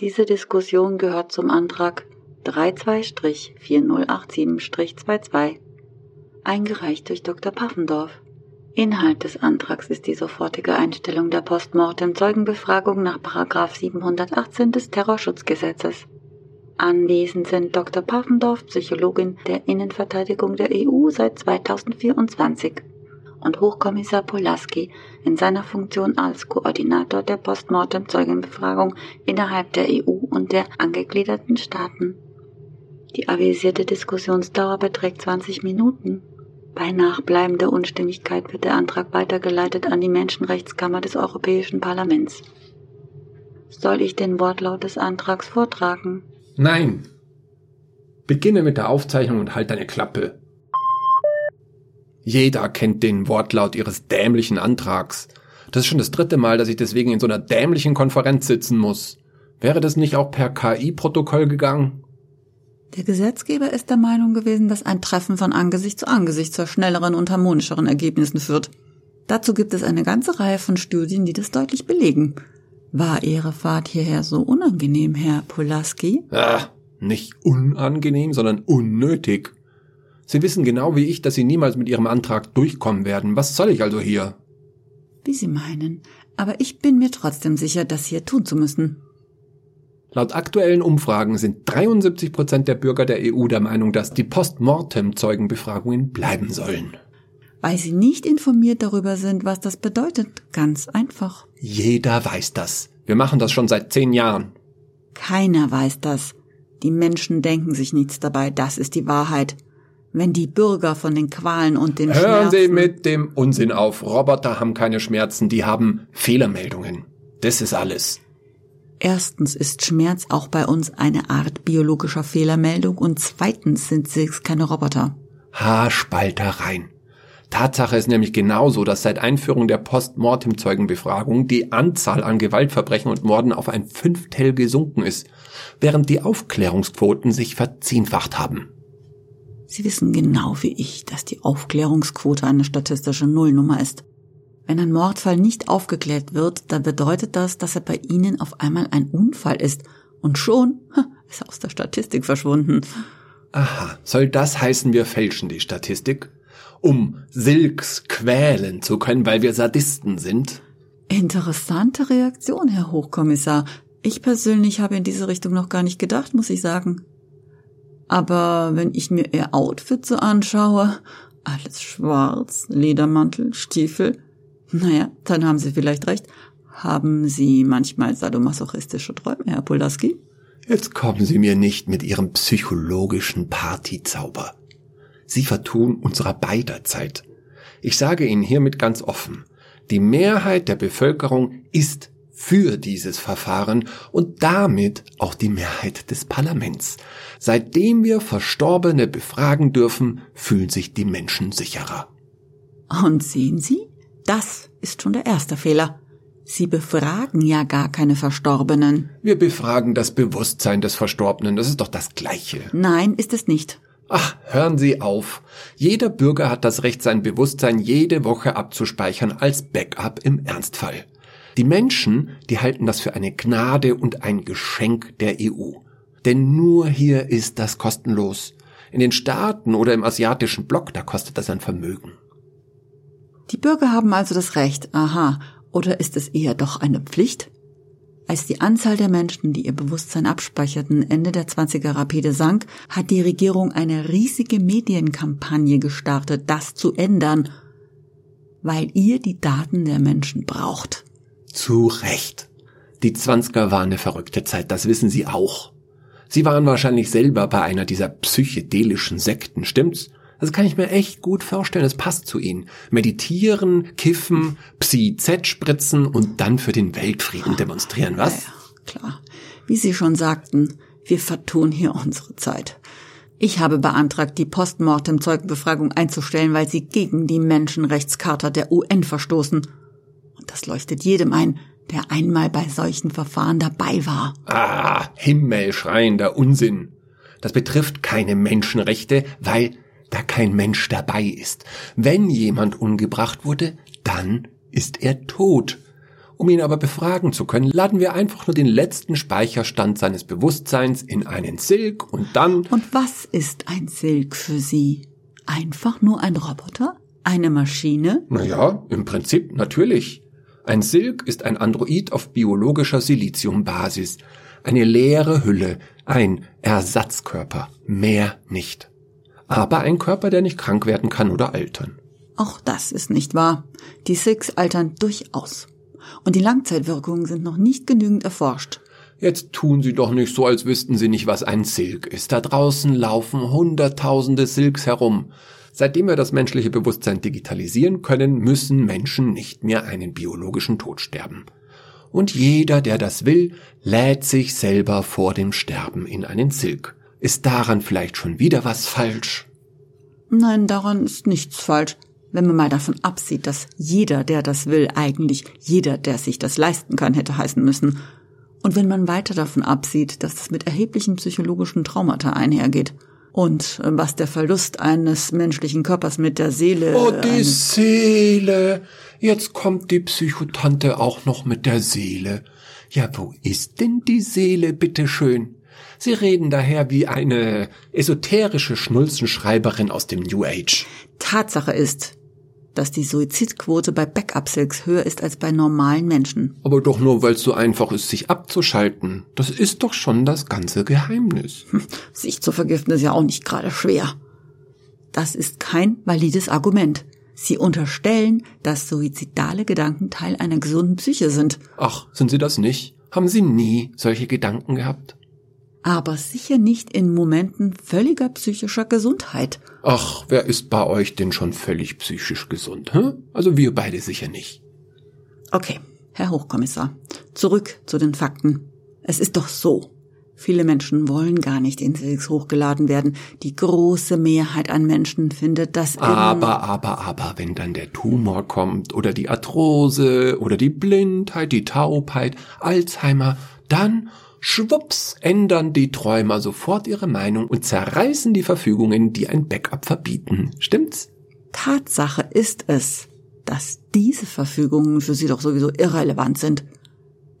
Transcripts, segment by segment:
Diese Diskussion gehört zum Antrag 32-4087-22, eingereicht durch Dr. Paffendorf. Inhalt des Antrags ist die sofortige Einstellung der Postmortem-Zeugenbefragung nach 718 des Terrorschutzgesetzes. Anwesend sind Dr. Paffendorf, Psychologin der Innenverteidigung der EU seit 2024 und Hochkommissar Polaski in seiner Funktion als Koordinator der Postmortem-Zeugenbefragung innerhalb der EU und der angegliederten Staaten. Die avisierte Diskussionsdauer beträgt 20 Minuten. Bei nachbleibender Unstimmigkeit wird der Antrag weitergeleitet an die Menschenrechtskammer des Europäischen Parlaments. Soll ich den Wortlaut des Antrags vortragen? Nein. Beginne mit der Aufzeichnung und halt deine Klappe. Jeder kennt den Wortlaut ihres dämlichen Antrags. Das ist schon das dritte Mal, dass ich deswegen in so einer dämlichen Konferenz sitzen muss. Wäre das nicht auch per KI-Protokoll gegangen? Der Gesetzgeber ist der Meinung gewesen, dass ein Treffen von Angesicht zu Angesicht zu schnelleren und harmonischeren Ergebnissen führt. Dazu gibt es eine ganze Reihe von Studien, die das deutlich belegen. War Ihre Fahrt hierher so unangenehm, Herr Polaski? Ah, nicht unangenehm, sondern unnötig. Sie wissen genau wie ich, dass Sie niemals mit Ihrem Antrag durchkommen werden. Was soll ich also hier? Wie Sie meinen. Aber ich bin mir trotzdem sicher, das hier tun zu müssen. Laut aktuellen Umfragen sind 73 Prozent der Bürger der EU der Meinung, dass die Postmortem-Zeugenbefragungen bleiben sollen. Weil sie nicht informiert darüber sind, was das bedeutet. Ganz einfach. Jeder weiß das. Wir machen das schon seit zehn Jahren. Keiner weiß das. Die Menschen denken sich nichts dabei. Das ist die Wahrheit. Wenn die Bürger von den Qualen und den Hören Schmerzen Sie mit dem Unsinn auf. Roboter haben keine Schmerzen, die haben Fehlermeldungen. Das ist alles. Erstens ist Schmerz auch bei uns eine Art biologischer Fehlermeldung und zweitens sind sie keine Roboter. Haarspaltereien. Tatsache ist nämlich genauso, dass seit Einführung der Postmortem-Zeugenbefragung die Anzahl an Gewaltverbrechen und Morden auf ein Fünftel gesunken ist, während die Aufklärungsquoten sich verzehnfacht haben. Sie wissen genau wie ich, dass die Aufklärungsquote eine statistische Nullnummer ist. Wenn ein Mordfall nicht aufgeklärt wird, dann bedeutet das, dass er bei Ihnen auf einmal ein Unfall ist und schon ist er aus der Statistik verschwunden. Aha, soll das heißen, wir fälschen die Statistik? Um Silks quälen zu können, weil wir Sadisten sind? Interessante Reaktion, Herr Hochkommissar. Ich persönlich habe in diese Richtung noch gar nicht gedacht, muss ich sagen. Aber wenn ich mir Ihr Outfit so anschaue, alles schwarz, Ledermantel, Stiefel, naja, dann haben Sie vielleicht recht. Haben Sie manchmal sadomasochistische Träume, Herr Polaski? Jetzt kommen Sie mir nicht mit Ihrem psychologischen Partyzauber. Sie vertun unserer beider Zeit. Ich sage Ihnen hiermit ganz offen, die Mehrheit der Bevölkerung ist für dieses Verfahren und damit auch die Mehrheit des Parlaments. Seitdem wir Verstorbene befragen dürfen, fühlen sich die Menschen sicherer. Und sehen Sie, das ist schon der erste Fehler. Sie befragen ja gar keine Verstorbenen. Wir befragen das Bewusstsein des Verstorbenen, das ist doch das Gleiche. Nein, ist es nicht. Ach, hören Sie auf. Jeder Bürger hat das Recht, sein Bewusstsein jede Woche abzuspeichern als Backup im Ernstfall. Die Menschen, die halten das für eine Gnade und ein Geschenk der EU. Denn nur hier ist das kostenlos. In den Staaten oder im asiatischen Block, da kostet das ein Vermögen. Die Bürger haben also das Recht, aha, oder ist es eher doch eine Pflicht? Als die Anzahl der Menschen, die ihr Bewusstsein abspeicherten, Ende der 20er rapide sank, hat die Regierung eine riesige Medienkampagne gestartet, das zu ändern, weil ihr die Daten der Menschen braucht. Zu Recht. Die Zwanziger war eine verrückte Zeit, das wissen Sie auch. Sie waren wahrscheinlich selber bei einer dieser psychedelischen Sekten, stimmt's? Das kann ich mir echt gut vorstellen. Es passt zu ihnen. Meditieren, kiffen, Psi-Z spritzen und dann für den Weltfrieden demonstrieren, was? Ja, klar. Wie Sie schon sagten, wir vertun hier unsere Zeit. Ich habe beantragt, die Postmortem-Zeugenbefragung einzustellen, weil sie gegen die Menschenrechtscharta der UN verstoßen. Und das leuchtet jedem ein, der einmal bei solchen Verfahren dabei war. Ah, himmelschreiender Unsinn. Das betrifft keine Menschenrechte, weil da kein Mensch dabei ist. Wenn jemand umgebracht wurde, dann ist er tot. Um ihn aber befragen zu können, laden wir einfach nur den letzten Speicherstand seines Bewusstseins in einen Silk und dann... Und was ist ein Silk für Sie? Einfach nur ein Roboter? Eine Maschine? Naja, im Prinzip natürlich. Ein Silk ist ein Android auf biologischer Siliziumbasis. Eine leere Hülle, ein Ersatzkörper, mehr nicht. Aber ein Körper, der nicht krank werden kann oder altern. Auch das ist nicht wahr. Die Silks altern durchaus. Und die Langzeitwirkungen sind noch nicht genügend erforscht. Jetzt tun Sie doch nicht so, als wüssten Sie nicht, was ein Silk ist. Da draußen laufen Hunderttausende Silks herum. Seitdem wir das menschliche Bewusstsein digitalisieren können, müssen Menschen nicht mehr einen biologischen Tod sterben. Und jeder, der das will, lädt sich selber vor dem Sterben in einen Silk. Ist daran vielleicht schon wieder was falsch? Nein, daran ist nichts falsch wenn man mal davon absieht, dass jeder, der das will, eigentlich jeder, der sich das leisten kann, hätte heißen müssen. Und wenn man weiter davon absieht, dass das mit erheblichen psychologischen Traumata einhergeht. Und äh, was der Verlust eines menschlichen Körpers mit der Seele. Oh, die Seele. Jetzt kommt die Psychotante auch noch mit der Seele. Ja, wo ist denn die Seele, bitteschön? Sie reden daher wie eine esoterische Schnulzenschreiberin aus dem New Age. Tatsache ist, dass die Suizidquote bei Backup-Silks höher ist als bei normalen Menschen. Aber doch nur, weil es so einfach ist, sich abzuschalten. Das ist doch schon das ganze Geheimnis. Hm, sich zu vergiften ist ja auch nicht gerade schwer. Das ist kein valides Argument. Sie unterstellen, dass suizidale Gedanken Teil einer gesunden Psyche sind. Ach, sind Sie das nicht? Haben Sie nie solche Gedanken gehabt? Aber sicher nicht in Momenten völliger psychischer Gesundheit. Ach, wer ist bei euch denn schon völlig psychisch gesund? Hä? Also wir beide sicher nicht. Okay, Herr Hochkommissar, zurück zu den Fakten. Es ist doch so. Viele Menschen wollen gar nicht in Silks hochgeladen werden. Die große Mehrheit an Menschen findet das Aber, aber, aber, wenn dann der Tumor kommt oder die Arthrose oder die Blindheit, die Taubheit, Alzheimer, dann Schwupps ändern die Träumer sofort ihre Meinung und zerreißen die Verfügungen, die ein Backup verbieten. Stimmt's? Tatsache ist es, dass diese Verfügungen für sie doch sowieso irrelevant sind.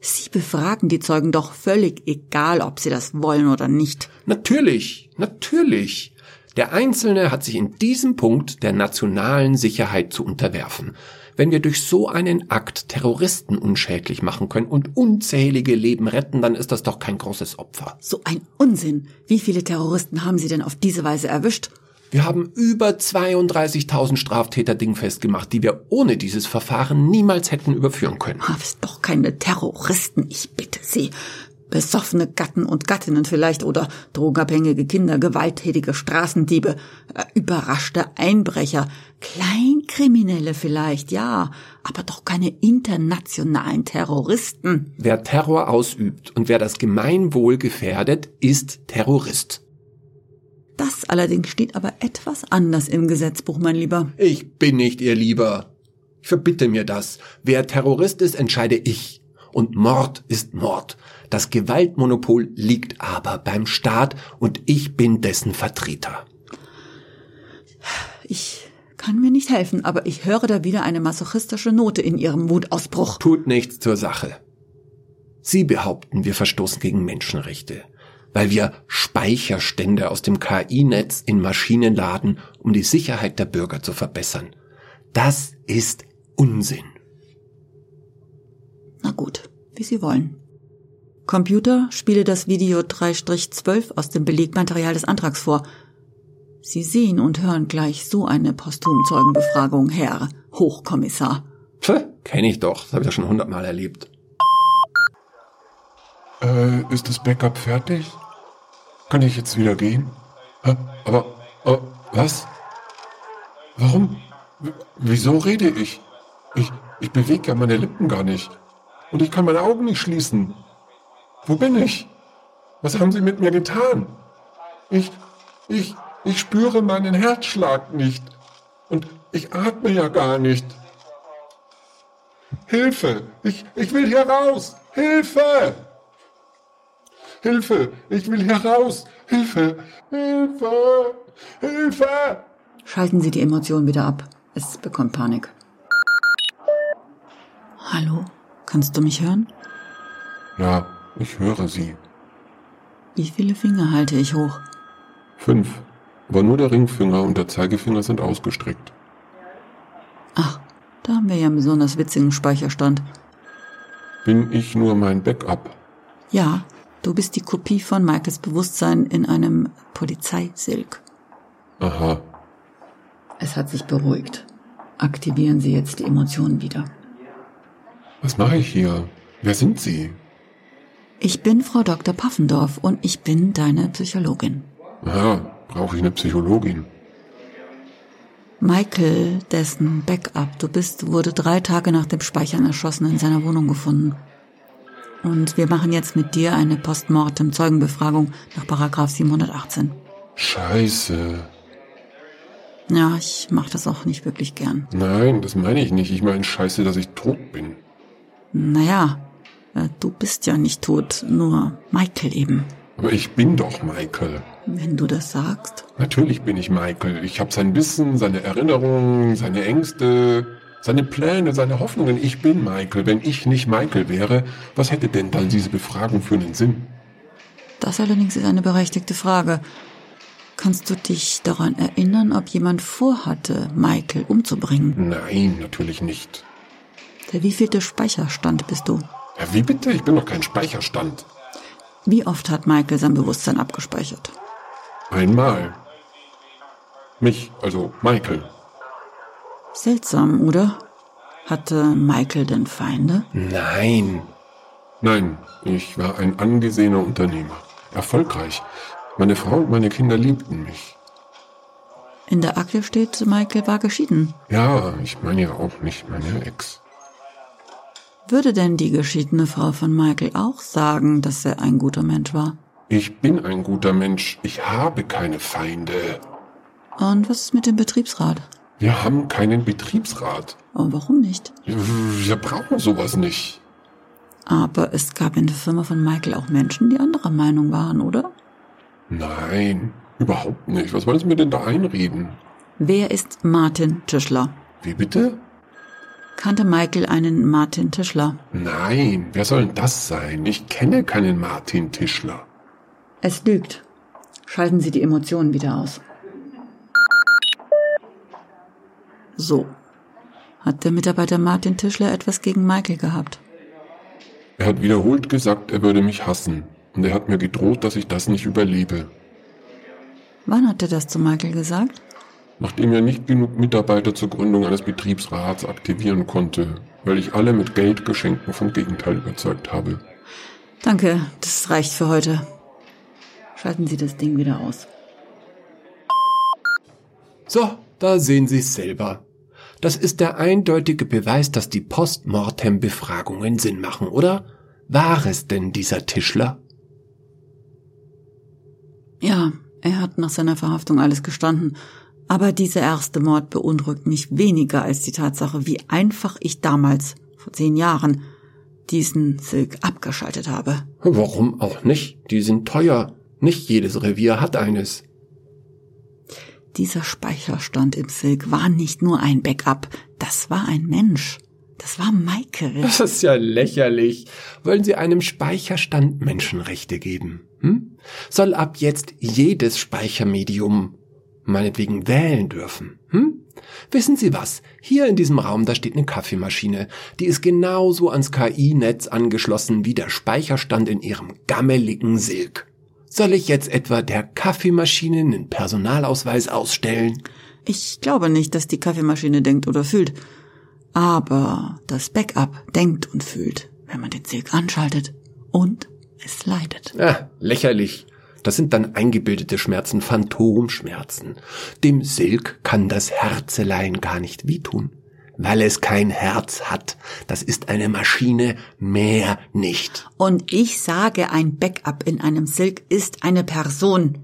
Sie befragen die Zeugen doch völlig egal, ob sie das wollen oder nicht. Natürlich, natürlich. Der Einzelne hat sich in diesem Punkt der nationalen Sicherheit zu unterwerfen. Wenn wir durch so einen Akt Terroristen unschädlich machen können und unzählige Leben retten, dann ist das doch kein großes Opfer. So ein Unsinn. Wie viele Terroristen haben Sie denn auf diese Weise erwischt? Wir haben über 32.000 Straftäter dingfest gemacht, die wir ohne dieses Verfahren niemals hätten überführen können. Das ist doch keine Terroristen, ich bitte Sie besoffene Gatten und Gattinnen vielleicht oder drogenabhängige Kinder, gewalttätige Straßendiebe, äh, überraschte Einbrecher, Kleinkriminelle vielleicht, ja, aber doch keine internationalen Terroristen. Wer Terror ausübt und wer das Gemeinwohl gefährdet, ist Terrorist. Das allerdings steht aber etwas anders im Gesetzbuch, mein Lieber. Ich bin nicht Ihr Lieber. Ich verbitte mir das. Wer Terrorist ist, entscheide ich. Und Mord ist Mord. Das Gewaltmonopol liegt aber beim Staat und ich bin dessen Vertreter. Ich kann mir nicht helfen, aber ich höre da wieder eine masochistische Note in Ihrem Wutausbruch. Tut nichts zur Sache. Sie behaupten, wir verstoßen gegen Menschenrechte, weil wir Speicherstände aus dem KI-Netz in Maschinen laden, um die Sicherheit der Bürger zu verbessern. Das ist Unsinn. Na gut, wie Sie wollen. Computer spiele das Video 3-12 aus dem Belegmaterial des Antrags vor. Sie sehen und hören gleich so eine Posthumzeugenbefragung, Herr Hochkommissar. Pff, kenne ich doch. Das habe ich ja schon hundertmal erlebt. Äh, ist das Backup fertig? Kann ich jetzt wieder gehen? Hä? Aber, oh, was? Warum? W wieso rede ich? Ich, ich bewege ja meine Lippen gar nicht. Und ich kann meine Augen nicht schließen. Wo bin ich? Was haben Sie mit mir getan? Ich, ich, ich spüre meinen Herzschlag nicht. Und ich atme ja gar nicht. Hilfe! Ich, ich will hier raus! Hilfe! Hilfe! Ich will hier raus! Hilfe! Hilfe! Hilfe! Schalten Sie die Emotion wieder ab. Es bekommt Panik. Hallo? Kannst du mich hören? Ja, ich höre Sie. Wie viele Finger halte ich hoch? Fünf. Aber nur der Ringfinger und der Zeigefinger sind ausgestreckt. Ach, da haben wir ja einen besonders witzigen Speicherstand. Bin ich nur mein Backup? Ja, du bist die Kopie von Michaels Bewusstsein in einem Polizeisilk. Aha. Es hat sich beruhigt. Aktivieren Sie jetzt die Emotionen wieder. Was mache ich hier? Wer sind Sie? Ich bin Frau Dr. Paffendorf und ich bin deine Psychologin. Aha, brauche ich eine Psychologin. Michael, dessen Backup du bist, wurde drei Tage nach dem Speichern erschossen in seiner Wohnung gefunden. Und wir machen jetzt mit dir eine Postmortem-Zeugenbefragung nach Paragraph 718. Scheiße. Ja, ich mache das auch nicht wirklich gern. Nein, das meine ich nicht. Ich meine scheiße, dass ich tot bin. Naja, du bist ja nicht tot, nur Michael eben. Aber ich bin doch Michael. Wenn du das sagst. Natürlich bin ich Michael. Ich habe sein Wissen, seine Erinnerungen, seine Ängste, seine Pläne, seine Hoffnungen. Ich bin Michael. Wenn ich nicht Michael wäre, was hätte denn dann diese Befragung für einen Sinn? Das allerdings ist eine berechtigte Frage. Kannst du dich daran erinnern, ob jemand vorhatte, Michael umzubringen? Nein, natürlich nicht. Der wievielte Speicherstand bist du? Ja, wie bitte? Ich bin doch kein Speicherstand. Wie oft hat Michael sein Bewusstsein abgespeichert? Einmal. Mich, also Michael. Seltsam, oder? Hatte Michael denn Feinde? Nein. Nein, ich war ein angesehener Unternehmer. Erfolgreich. Meine Frau und meine Kinder liebten mich. In der Akte steht, Michael war geschieden. Ja, ich meine ja auch nicht meine Ex. Würde denn die geschiedene Frau von Michael auch sagen, dass er ein guter Mensch war? Ich bin ein guter Mensch. Ich habe keine Feinde. Und was ist mit dem Betriebsrat? Wir haben keinen Betriebsrat. Und warum nicht? Wir brauchen sowas nicht. Aber es gab in der Firma von Michael auch Menschen, die anderer Meinung waren, oder? Nein, überhaupt nicht. Was wollen Sie mir denn da einreden? Wer ist Martin Tischler? Wie bitte? Kannte Michael einen Martin Tischler? Nein, wer soll denn das sein? Ich kenne keinen Martin Tischler. Es lügt. Schalten Sie die Emotionen wieder aus. So. Hat der Mitarbeiter Martin Tischler etwas gegen Michael gehabt? Er hat wiederholt gesagt, er würde mich hassen. Und er hat mir gedroht, dass ich das nicht überlebe. Wann hat er das zu Michael gesagt? Nachdem er nicht genug Mitarbeiter zur Gründung eines Betriebsrats aktivieren konnte, weil ich alle mit Geldgeschenken vom Gegenteil überzeugt habe. Danke, das reicht für heute. Schalten Sie das Ding wieder aus. So, da sehen Sie es selber. Das ist der eindeutige Beweis, dass die Postmortem-Befragungen Sinn machen, oder? War es denn dieser Tischler? Ja, er hat nach seiner Verhaftung alles gestanden. Aber dieser erste Mord beunruhigt mich weniger als die Tatsache, wie einfach ich damals, vor zehn Jahren, diesen Silk abgeschaltet habe. Warum auch nicht? Die sind teuer. Nicht jedes Revier hat eines. Dieser Speicherstand im Silk war nicht nur ein Backup, das war ein Mensch. Das war Michael. Das ist ja lächerlich. Wollen Sie einem Speicherstand Menschenrechte geben? Hm? Soll ab jetzt jedes Speichermedium meinetwegen wählen dürfen? Hm? Wissen Sie was? Hier in diesem Raum, da steht eine Kaffeemaschine. Die ist genauso ans KI-Netz angeschlossen wie der Speicherstand in Ihrem gammeligen Silk. Soll ich jetzt etwa der Kaffeemaschine einen Personalausweis ausstellen? Ich glaube nicht, dass die Kaffeemaschine denkt oder fühlt. Aber das Backup denkt und fühlt, wenn man den Silk anschaltet. Und es leidet. Ah, lächerlich. Das sind dann eingebildete Schmerzen, Phantomschmerzen. Dem Silk kann das Herzelein gar nicht wehtun, weil es kein Herz hat. Das ist eine Maschine, mehr nicht. Und ich sage, ein Backup in einem Silk ist eine Person.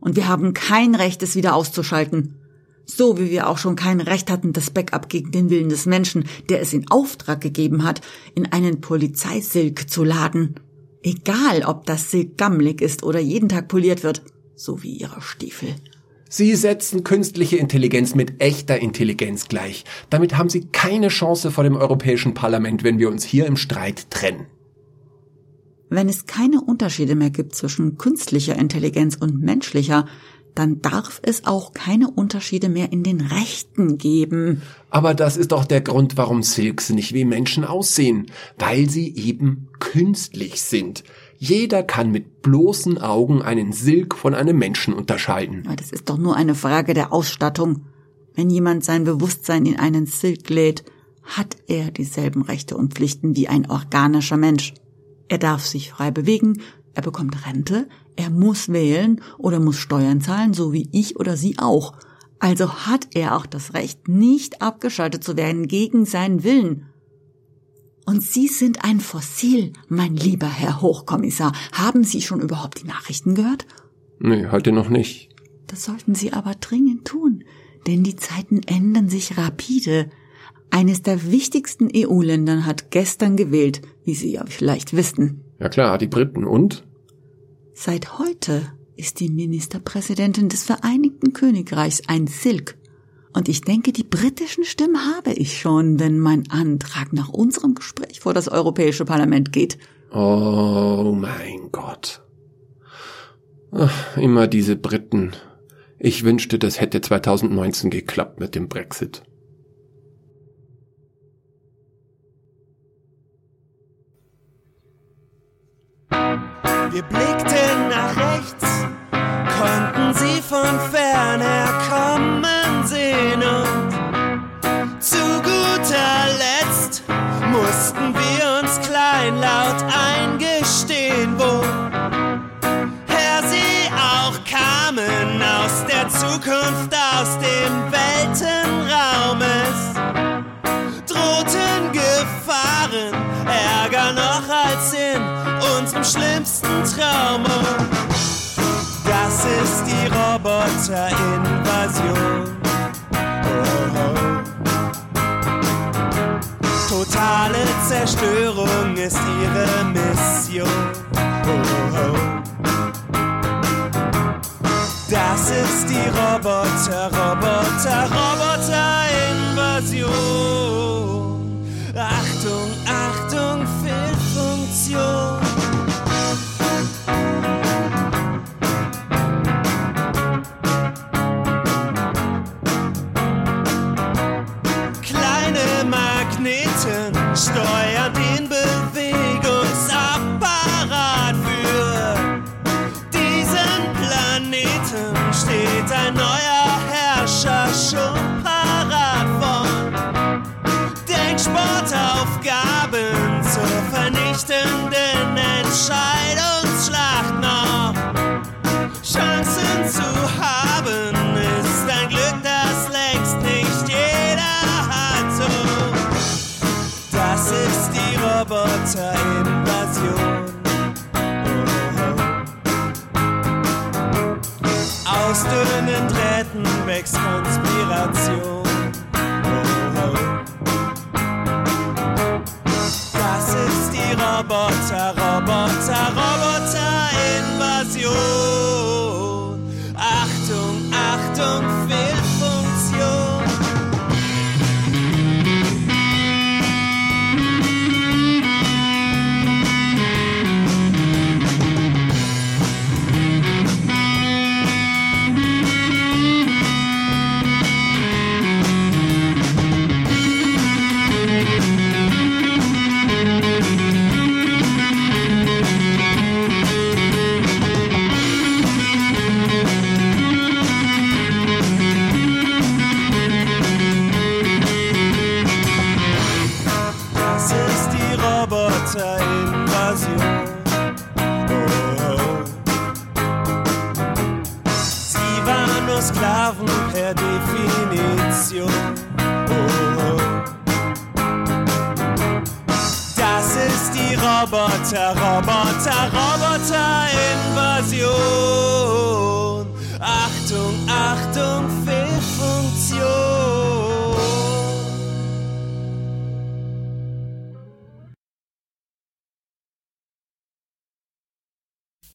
Und wir haben kein Recht, es wieder auszuschalten. So wie wir auch schon kein Recht hatten, das Backup gegen den Willen des Menschen, der es in Auftrag gegeben hat, in einen Polizeisilk zu laden. Egal, ob das Silk gammelig ist oder jeden Tag poliert wird, so wie ihre Stiefel. Sie setzen künstliche Intelligenz mit echter Intelligenz gleich. Damit haben Sie keine Chance vor dem Europäischen Parlament, wenn wir uns hier im Streit trennen. Wenn es keine Unterschiede mehr gibt zwischen künstlicher Intelligenz und menschlicher, dann darf es auch keine Unterschiede mehr in den Rechten geben. Aber das ist doch der Grund, warum Silks nicht wie Menschen aussehen, weil sie eben künstlich sind. Jeder kann mit bloßen Augen einen Silk von einem Menschen unterscheiden. Aber das ist doch nur eine Frage der Ausstattung. Wenn jemand sein Bewusstsein in einen Silk lädt, hat er dieselben Rechte und Pflichten wie ein organischer Mensch. Er darf sich frei bewegen, er bekommt Rente, er muss wählen oder muss Steuern zahlen, so wie ich oder Sie auch. Also hat er auch das Recht, nicht abgeschaltet zu werden gegen seinen Willen. Und Sie sind ein Fossil, mein lieber Herr Hochkommissar. Haben Sie schon überhaupt die Nachrichten gehört? Nee, heute noch nicht. Das sollten Sie aber dringend tun, denn die Zeiten ändern sich rapide. Eines der wichtigsten EU-Ländern hat gestern gewählt, wie Sie ja vielleicht wissen. Ja klar, die Briten und? Seit heute ist die Ministerpräsidentin des Vereinigten Königreichs ein Silk. Und ich denke, die britischen Stimmen habe ich schon, wenn mein Antrag nach unserem Gespräch vor das Europäische Parlament geht. Oh mein Gott. Ach, immer diese Briten. Ich wünschte, das hätte 2019 geklappt mit dem Brexit. Wir blickten unfairness. Roboterinvasion. Oh, oh. Totale Zerstörung ist ihre Mission. Oh. Das ist die Roboter, Roboter, Roboter-Invasion. Achtung, Achtung, Fehlfunktion. Denksportaufgaben zur vernichtenden Entscheidungsschlacht noch Chancen zu haben ist ein Glück, das längst nicht jeder hat. Das ist die Roboterinvasion. Aus dünnen Drähten wächst Konspiration. Roboter-Invasion. Roboterinvasion. Oh. Sie waren nur Sklaven per Definition. Oh. Das ist die Roboter,